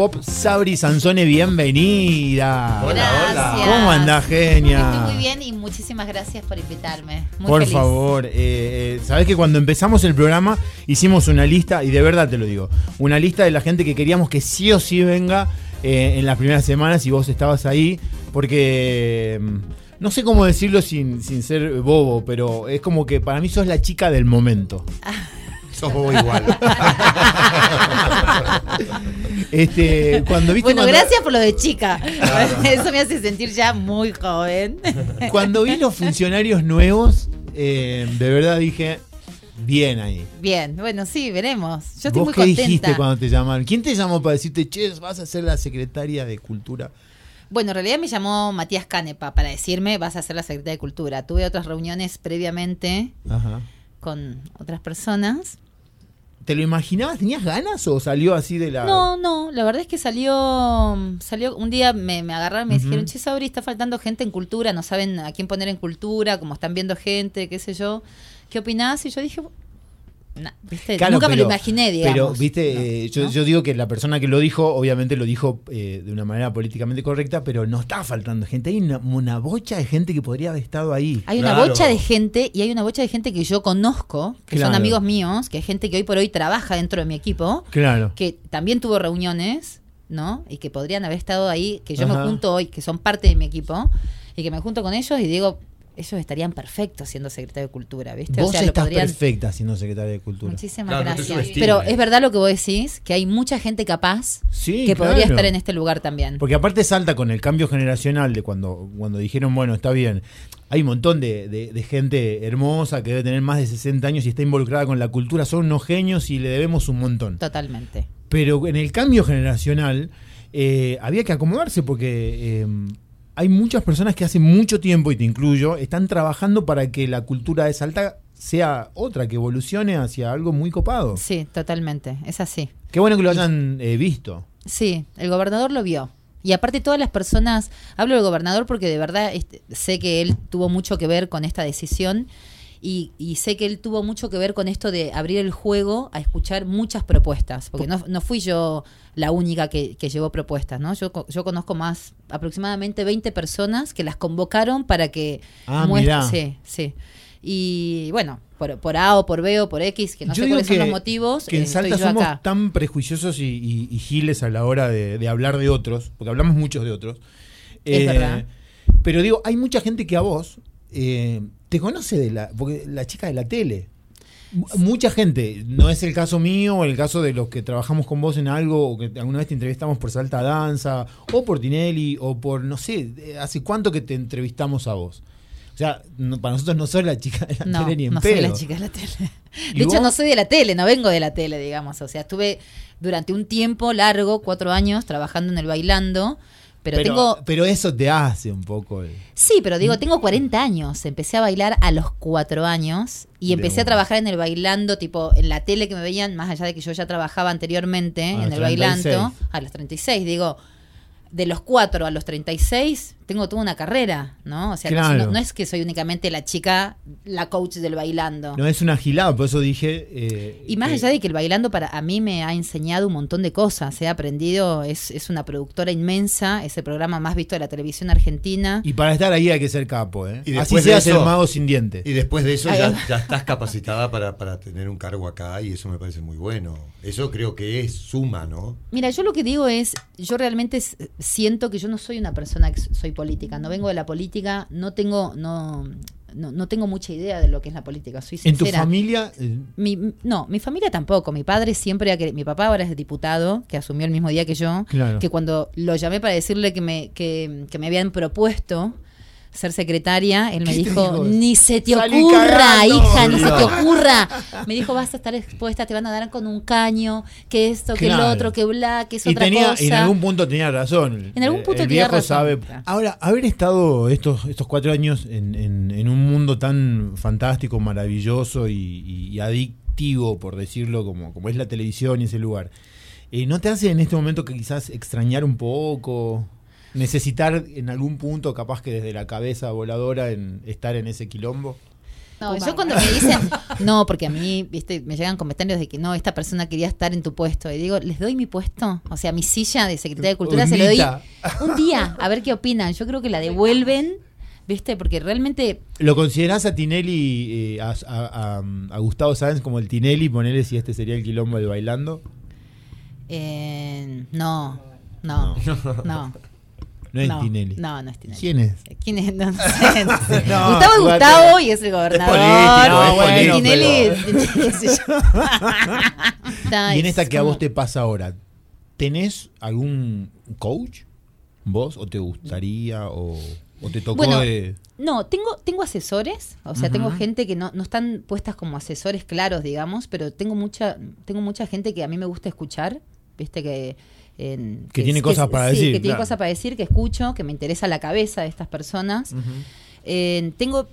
pop, Sabri Sansone, bienvenida. Hola, hola. ¿Cómo andás, genia? Estoy muy bien y muchísimas gracias por invitarme. Muy Por feliz. favor, eh, eh, sabés que cuando empezamos el programa hicimos una lista, y de verdad te lo digo, una lista de la gente que queríamos que sí o sí venga eh, en las primeras semanas y vos estabas ahí, porque mm, no sé cómo decirlo sin, sin ser bobo, pero es como que para mí sos la chica del momento. Sos vos igual. Este, cuando viste Bueno, cuando- gracias por lo de chica. Eso me hace sentir ya muy joven. Cuando vi los funcionarios nuevos, eh, de verdad dije, bien ahí. Bien, bueno, sí, veremos. Yo estoy ¿Vos muy qué contenta. dijiste cuando te llamaron? ¿Quién te llamó para decirte, che, vas a ser la secretaria de Cultura? Bueno, en realidad me llamó Matías Canepa para decirme vas a ser la secretaria de Cultura. Tuve otras reuniones previamente Ajá. con otras personas. ¿Te lo imaginabas? ¿Tenías ganas o salió así de la...? No, no, la verdad es que salió, salió un día me, me agarraron y me dijeron, che, Sabri, está faltando gente en cultura, no saben a quién poner en cultura, como están viendo gente, qué sé yo. ¿Qué opinás? Y yo dije, "Nah", ¿viste? Claro, nunca me lo imaginé, digamos. Pero, viste, No, eh, yo, ¿no? yo digo que la persona que lo dijo, obviamente lo dijo eh, de una manera políticamente correcta, pero no está faltando gente. Hay una, una bocha de gente que podría haber estado ahí. Hay una bocha de gente y hay una bocha de gente que yo conozco, que Claro. son amigos míos, que hay gente que hoy por hoy trabaja dentro de mi equipo, Claro. que también tuvo reuniones, ¿no? Y que podrían haber estado ahí, que yo Ajá. me junto hoy, que son parte de mi equipo, y que me junto con ellos y digo, ellos estarían perfectos siendo secretario de Cultura, ¿viste? Vos o sea, lo estás podrían... perfecta siendo secretaria de Cultura. Muchísimas Claro, gracias. Pero es verdad lo que vos decís, que hay mucha gente capaz Sí, que podría estar en este lugar también. Porque aparte salta con el cambio generacional de cuando, cuando dijeron, bueno, está bien. Hay un montón de, de- de gente hermosa que debe tener más de 60 años y está involucrada con la cultura. Son unos genios y le debemos un montón. Totalmente. Pero en el cambio generacional eh, había que acomodarse porque eh, hay muchas personas que hace mucho tiempo, y te incluyo, están trabajando para que la cultura de Salta sea otra, que evolucione hacia algo muy copado. Sí, totalmente. Es así. Qué bueno que lo hayan eh, visto. Sí, el gobernador lo vio. Y aparte todas las personas, hablo del gobernador porque de verdad este, sé que él tuvo mucho que ver con esta decisión y, y sé que él tuvo mucho que ver con esto de abrir el juego a escuchar muchas propuestas, porque no, no fui yo la única que, que llevó propuestas, ¿no? Yo, yo conozco más, aproximadamente 20 personas que las convocaron para que Ah, muestre- mirá. Sí, sí. Y bueno, por, por A o por B o por X, que no Yo sé cuáles son que- los motivos, Que eh, en estoy Salta somos acá. tan prejuiciosos y, y- y giles a la hora de, de hablar de otros, porque hablamos muchos de otros. Eh, Es verdad. Pero digo, hay mucha gente que a vos eh, te conoce de la, porque la chica de la tele. M- Mucha gente, no es el caso mío o el caso de los que trabajamos con vos en algo o que alguna vez te entrevistamos por Salta Danza o por Tinelli o por, no sé, ¿hace cuánto que te entrevistamos a vos? O sea, no- para nosotros no sos la chica de la No, tele ni en no pedo. soy la chica de la tele. ¿Y De hecho, vos? no soy de la tele, no vengo de la tele, digamos. O sea, estuve durante un tiempo largo, cuatro años, trabajando en el bailando. Pero, Pero, tengo. pero eso te hace un poco el... Sí, pero digo, tengo 40 años. Empecé a bailar a los cuatro años y De empecé a trabajar en el bailando, tipo en la tele que me veían, más allá de que yo ya trabajaba anteriormente A en el 36. bailando, a los 36. Digo, de los cuatro a los 36, tengo toda una carrera, ¿no? O sea, Claro. no, no es que soy únicamente la chica, la coach del bailando. No es una gilada, por eso dije... eh, Y más que- allá de que el bailando para a mí me ha enseñado un montón de cosas, he aprendido, es, es una productora inmensa, es el programa más visto de la televisión argentina. Y para estar ahí hay que ser capo, ¿eh? Y Así después de seas el eso- mago sin dientes. Y después de eso ya, ya estás capacitada para, para tener un cargo acá y eso me parece muy bueno. Eso creo que es suma, ¿no? Mira, yo lo que digo es, yo realmente siento que yo no soy una persona que soy política, no vengo de la política, no tengo, no, no, no tengo mucha idea de lo que es la política, soy En tu sincera. familia... eh, Mi, no, mi familia tampoco. Mi padre siempre, ha querido- mi papá ahora es diputado, que asumió el mismo día que yo, Claro. que cuando lo llamé para decirle que me, que, que me habían propuesto ser secretaria, él me ¿Qué te dijo, ni se te Salí ocurra, cagando". hija, ni se te ocurra. Me dijo, vas a estar expuesta, te van a dar con un caño, que esto, que Claro. lo otro, que bla, que es y otra tenía, cosa. en algún punto tenía razón. En algún Eh, punto el tenía viejo razón, sabe. Ahora, haber estado estos, estos cuatro años en, en- en un mundo tan fantástico, maravilloso y, y- y adictivo, por decirlo, como, como es la televisión y ese lugar, eh, ¿no te hace en este momento que quizás extrañar un poco? Necesitar en algún punto, capaz que desde la cabeza voladora, en estar en ese quilombo. No, yo cuando me dicen, no, porque a mí, viste, me llegan comentarios de que no, esta persona quería estar en tu puesto. Y digo, ¿les doy mi puesto? O sea, mi silla de secretaria de Cultura se lo doy un día, a ver qué opinan. Yo creo que la devuelven, viste, porque realmente ¿Lo considerás a Tinelli, eh, a, a- a- a Gustavo Sáenz como el Tinelli? Ponele si este sería el quilombo del bailando. eh, no, no, no. No es no, Tinelli. No, no es Tinelli. ¿Quién es? ¿Quién es? No, sé, no sé. No, Gustavo es. Gustavo y es el gobernador. es político, Tinelli. Está, Y en esta es que a vos te pasa ahora, ¿tenés algún coach? ¿Vos? ¿O te gustaría? ¿O, o te tocó Bueno, de.? No, tengo, tengo asesores, o sea, tengo gente que no, no están puestas como asesores claros, digamos, pero tengo mucha, tengo mucha gente que a mí me gusta escuchar, viste que... en- Que tiene cosas para sí, decir, que tiene cosas para decir, que escucho, que me interesa la cabeza de estas personas. Eh, tengo,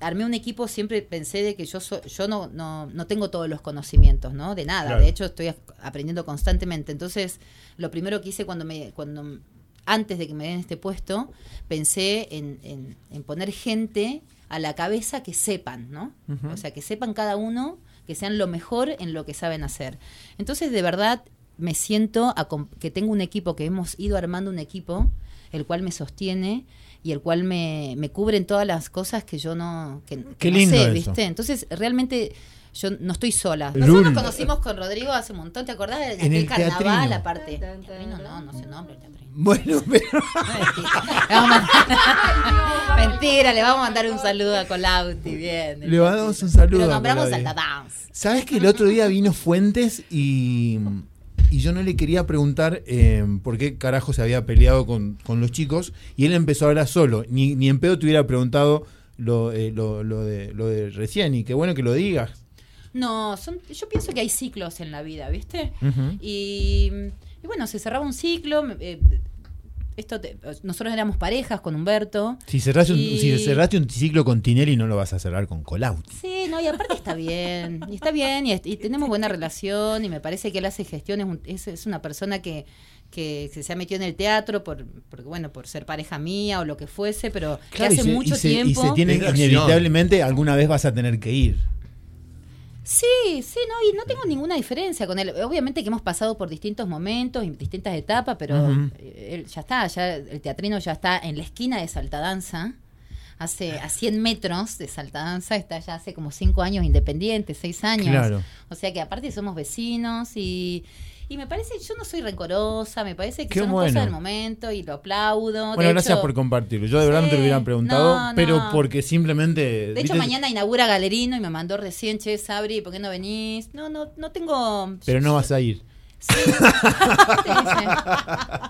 armé un equipo, siempre pensé de que yo so- yo no, no, no tengo todos los conocimientos, ¿no? De nada. Claro. De hecho, estoy aprendiendo constantemente. Entonces, lo primero que hice cuando me, cuando antes de que me den este puesto, pensé en, en- en poner gente a la cabeza que sepan, ¿no? O sea, que sepan cada uno, que sean lo mejor en lo que saben hacer. Entonces, de verdad, me siento a que tengo un equipo, que hemos ido armando un equipo, el cual me sostiene y el cual me, me cubre en todas las cosas que yo no, que, que Qué no lindo sé, eso. ¿viste? Entonces, realmente yo no estoy sola. Lul. Nosotros nos conocimos con Rodrigo hace un montón, ¿te acordás? De En aquel el carnaval, teatrino. aparte. Teatrino no, no sé nombre el teatrino. Bueno, pero. Mentira. Le vamos a- Mentira, le vamos a mandar un saludo a Colauti, bien. Le mandamos un saludo Pero a nombramos. Salta Dance. ¿Sabes que el otro día vino Fuentes y, y yo no le quería preguntar eh, por qué carajo se había peleado con, con los chicos y él empezó a hablar solo? Ni, ni en pedo te hubiera preguntado lo, eh, lo, lo de, lo de recién y qué bueno que lo digas. No, son, yo pienso que hay ciclos en la vida, ¿viste? Y, y bueno, se cerraba un ciclo. eh, esto te- nosotros éramos parejas con Humberto. Si cerraste, un, Y- si cerraste un ciclo con Tinelli no lo vas a cerrar con Colauti. Sí, no, y aparte está bien, y está bien, y, y tenemos buena relación, y me parece que él hace gestiones, un- es, es una persona que, que, se ha metido en el teatro por, porque, bueno, por ser pareja mía o lo que fuese, pero Claro, que y hace se, mucho y se- y tiempo. se tiene acción. inevitablemente alguna vez vas a tener que ir. Sí, sí, no, y no tengo ninguna diferencia con él. Obviamente que hemos pasado por distintos momentos y distintas etapas, pero eh, él ya está, ya el teatrino ya está en la esquina de Saltadanza. Hace a 100 metros de Saltadanza, está ya hace como 5 años independiente, 6 años. Claro. O sea que aparte somos vecinos y, y me parece, yo no soy rencorosa, me parece que Qué son bueno. cosas del momento y lo aplaudo. Bueno, De gracias hecho- por compartirlo. Yo de verdad no te lo Sí, hubiera preguntado, no, no. pero porque simplemente... De hecho, mañana inaugura Galerino y me mandó recién, che, Sabri, ¿por qué no venís? No, no, no tengo... Pero no vas a ir. Sí. ¿Qué te dice?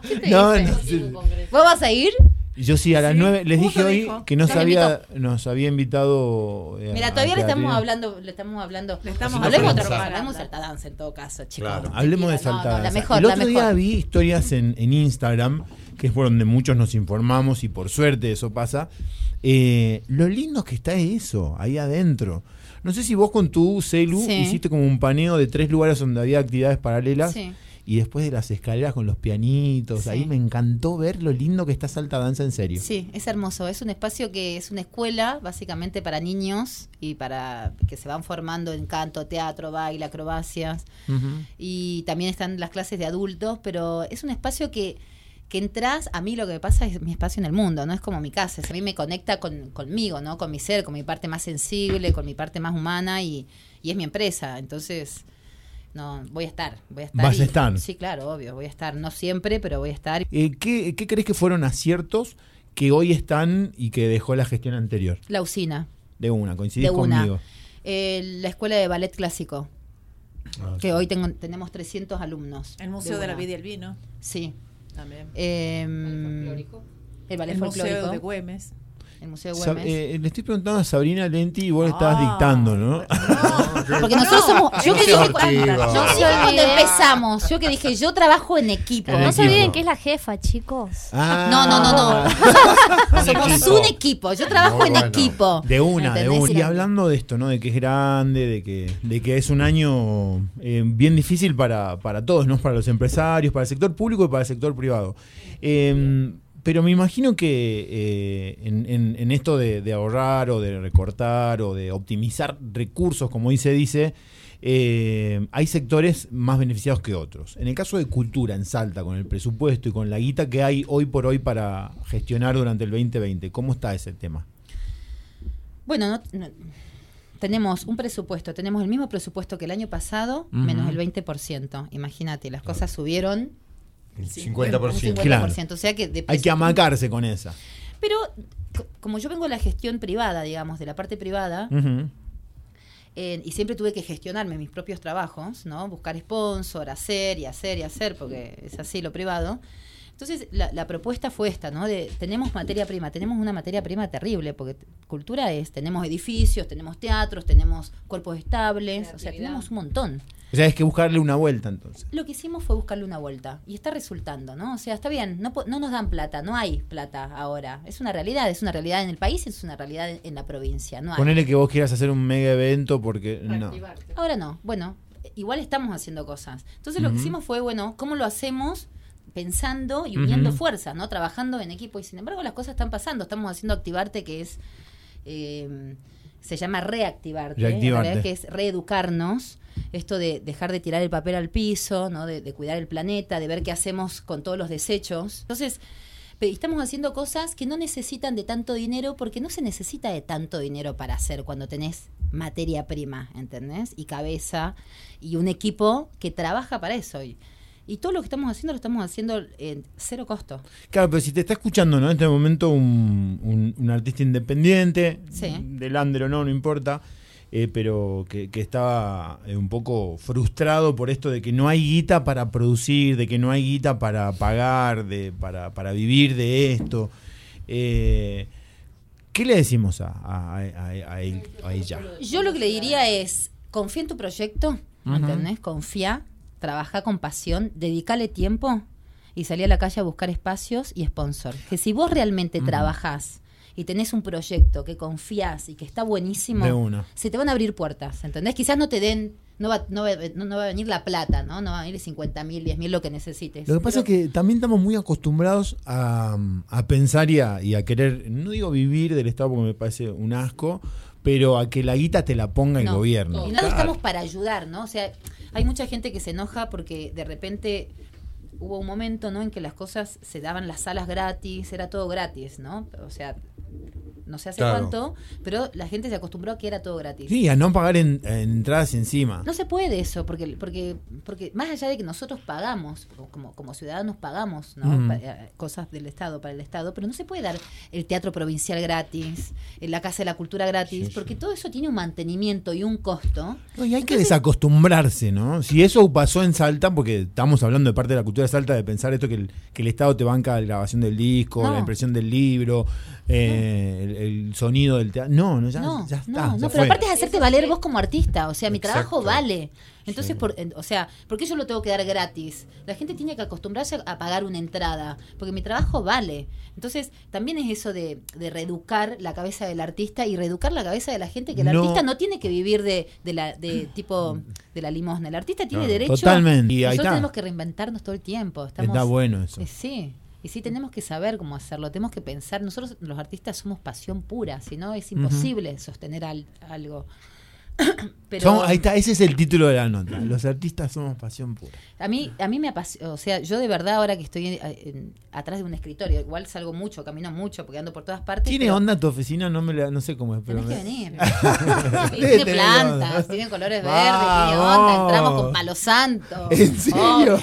¿Qué te No, dice? no. ¿Vos vas a ir? Yo sí, a las Sí, nueve les dije hoy dijo. que nos había, nos había invitado. eh, Mira, todavía le estamos hablando, le estamos hablando. Le estamos hablemos de hablemos de Saltadanza en todo caso, chicos. Claro. Hablemos de Mentira, no, no, mejor, El la otro día mejor. vi historias en, en Instagram, que es por donde muchos nos informamos y por suerte eso pasa. eh, lo lindo que está eso, ahí adentro. No sé si vos con tu celu Sí. hiciste como un paneo de tres lugares donde había actividades paralelas Sí. Y después de las escaleras con los pianitos. Sí. Ahí me encantó ver lo lindo que está Salta Danza en serio. Sí, es hermoso. Es un espacio que es una escuela básicamente para niños y para que se van formando en canto, teatro, baile, acrobacias. Y también están las clases de adultos, pero es un espacio que, que entras, a mí lo que me pasa es mi espacio en el mundo, no es como mi casa, es- a mí me conecta con, conmigo, ¿no? Con mi ser, con mi parte más sensible, con mi parte más humana y, y es mi empresa, entonces no voy a estar, voy a estar. Vas a y- estar. Sí, claro, obvio, voy a estar, no siempre, pero voy a estar. Eh, ¿qué, ¿Qué crees que fueron aciertos que hoy están y que dejó la gestión anterior? La usina, De una, coincidís de una. conmigo. Eh, la escuela de ballet clásico, Ah, que hoy tengo, tenemos 300 alumnos. El Museo de, la. Vida y el Vino Sí. también. Em, el ballet el Museo folclórico. de Güemes. El Museo de Sab- Güemes. eh, le estoy preguntando a Sabrina Lenti y vos le estabas Ah. dictando, ¿no? Porque nosotros somos. Yo que dije, cuando, ortiva. yo dije cuando empezamos, yo que dije, yo trabajo en equipo. En No se olviden que es la jefa, chicos. Ah. No, no, no, no. Somos un equipo. Yo trabajo en bueno. equipo. De una, de una. Y la- hablando de esto, ¿no? De que es grande, de que, de que es un año eh, bien difícil para, para todos, ¿no? Para los empresarios, para el sector público y para el sector privado. Eh, Pero me imagino que eh, en, en- en esto de, de ahorrar o de recortar o de optimizar recursos, como dice, dice, eh, hay sectores más beneficiados que otros. En el caso de cultura en Salta, con el presupuesto y con la guita que hay hoy por hoy para gestionar durante el 2020, ¿cómo está ese tema? Bueno, no- no- tenemos un presupuesto, tenemos el mismo presupuesto que el año pasado, menos el 20%. Imagínate, las cosas subieron Un 50%. 50%. Claro. O sea que de Hay que amacarse con esa. Pero co- como yo vengo de la gestión privada, digamos, de la parte privada, eh, y siempre tuve que gestionarme mis propios trabajos, ¿no? Buscar sponsor, hacer y hacer y hacer, porque es así lo privado. Entonces, la, la propuesta fue esta, ¿no? De, tenemos materia prima, tenemos una materia prima terrible, porque cultura es, tenemos edificios, tenemos teatros, tenemos cuerpos estables, o sea, tenemos un montón. O sea, es que buscarle una vuelta entonces. Lo que hicimos fue buscarle una vuelta y está resultando, ¿no? O sea, está bien, no, po- no nos dan plata, no hay plata ahora. Es una realidad, es una realidad en el país, es una realidad en, en la provincia, no hay. Ponele que vos quieras hacer un mega evento porque no. Ahora no, bueno, igual estamos haciendo cosas. Entonces lo que hicimos fue, bueno, ¿cómo lo hacemos? Pensando y uniendo Ujú. fuerzas, ¿no? Trabajando en equipo. Y sin embargo las cosas están pasando. Estamos haciendo Activarte, que es... eh, se llama reactivarte, en Reactivarte. realidad, que es reeducarnos. Esto de dejar de tirar el papel al piso, ¿no? De, de cuidar el planeta, de ver qué hacemos con todos los desechos. Entonces, estamos haciendo cosas que no necesitan de tanto dinero porque no se necesita de tanto dinero para hacer cuando tenés materia prima, ¿entendés? Y cabeza y un equipo que trabaja para eso. Y, y todo lo que estamos haciendo lo estamos haciendo en cero costo. Claro, pero si te está escuchando ¿no? en este momento un, un- un artista independiente, Sí. del under o no, no importa, eh, pero que, que estaba eh, un poco frustrado por esto de que no hay guita para producir, de que no hay guita para pagar, de, para, para vivir de esto. Eh, ¿Qué le decimos a, a- a- a él- a ella? Yo lo que le diría es, confía en tu proyecto. ¿entendés? Confía, trabaja con pasión, dedícale tiempo y salí a la calle a buscar espacios y sponsor. Que si vos realmente trabajás y tenés un proyecto que confías y que está buenísimo, De se te van a abrir puertas, ¿entendés? Quizás no te den, no va, no va, no- no va a venir la plata, ¿no? No va a venir 50 mil, 10 mil, lo que necesites. Lo que pasa Pero- es que también estamos muy acostumbrados a, a pensar y a, y a querer, no digo vivir del Estado porque me parece un asco, pero a que la guita te la ponga el No. gobierno. Y no estamos para ayudar, ¿no? O sea, hay mucha gente que se enoja porque de repente hubo un momento, ¿no? En que las cosas se daban las salas gratis, era todo gratis, ¿no? O sea, no sé hace Claro. cuánto, pero la gente se acostumbró a que era todo gratis. Sí, a no pagar en, en entradas encima. No se puede eso, porque, porque, porque más allá de que nosotros pagamos, como, como ciudadanos pagamos ¿no? Pa- eh, cosas del Estado para el Estado, pero no se puede dar el teatro provincial gratis, eh, la Casa de la Cultura gratis, Sí, porque todo eso tiene un mantenimiento y un costo. No, y hay que desacostumbrarse, ¿no? Si eso pasó en Salta, porque estamos hablando de parte de la cultura de Salta, de pensar esto que el, que el Estado te banca la grabación del disco, No. la impresión del libro, eh, el, el sonido del teatro. No, no, ya, no, ya está. no, ya no, pero aparte es hacerte valer vos como artista, o sea, mi trabajo vale. Entonces, Sí. por, en- o sea, ¿por qué yo lo tengo que dar gratis? La gente tiene que acostumbrarse a, pagar una entrada, porque mi trabajo vale. Entonces, también es eso de, de reeducar la cabeza del artista y reeducar la cabeza de la gente, que el No. artista no tiene que vivir de, de la de tipo de la limosna. El artista tiene No, derecho. totalmente. Y Nosotros tenemos que reinventarnos todo el tiempo. Estamos, Está bueno eso. eh, sí. Y sí tenemos que saber cómo hacerlo, tenemos que pensar. Nosotros los artistas somos pasión pura, si no es imposible sostener al- algo. Pero Somos- ahí está, ese es el título de la nota. Los artistas somos pasión pura. a mí a mí me apasiona, o sea, yo de verdad ahora que estoy en- en- atrás de un escritorio, igual salgo mucho, camino mucho, porque ando por todas partes. ¿Tiene pero onda tu oficina? No me la- no sé cómo es, pero Tenés que venir. Tiene plantas, onda. tiene colores verdes, tiene onda, entramos con palo santo. ¿En serio? Vos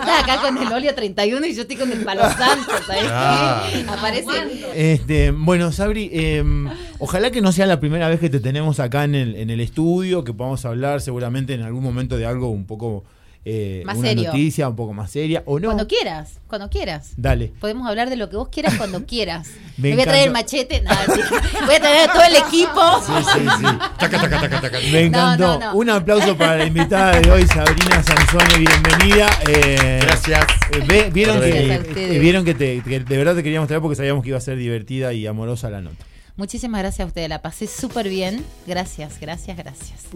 estás acá con el óleo 31 y yo estoy con el palo santo, ¿sabes Ah. Aparece Este, bueno, Sabri, eh, ojalá que no sea la primera vez que te tenemos acá en el, en el estudio, que podamos hablar seguramente en algún momento de algo un poco, eh, Más una serio. noticia un poco más seria, o no. Cuando quieras, cuando quieras. Dale. Podemos hablar de lo que vos quieras cuando quieras. Me Me voy a traer el machete, no, sí. voy a traer a todo el equipo. Sí, sí, sí. Taca, taca, taca, taca. Me encantó. no, no. Un aplauso para la invitada de hoy, Sabrina Sansone, bienvenida. Eh, Gracias. eh, ve- vieron, Gracias que, a ustedes. eh, vieron que, te- que de verdad te queríamos traer porque sabíamos que iba a ser divertida y amorosa la nota. Muchísimas gracias a ustedes, la pasé súper bien. Gracias, gracias, gracias.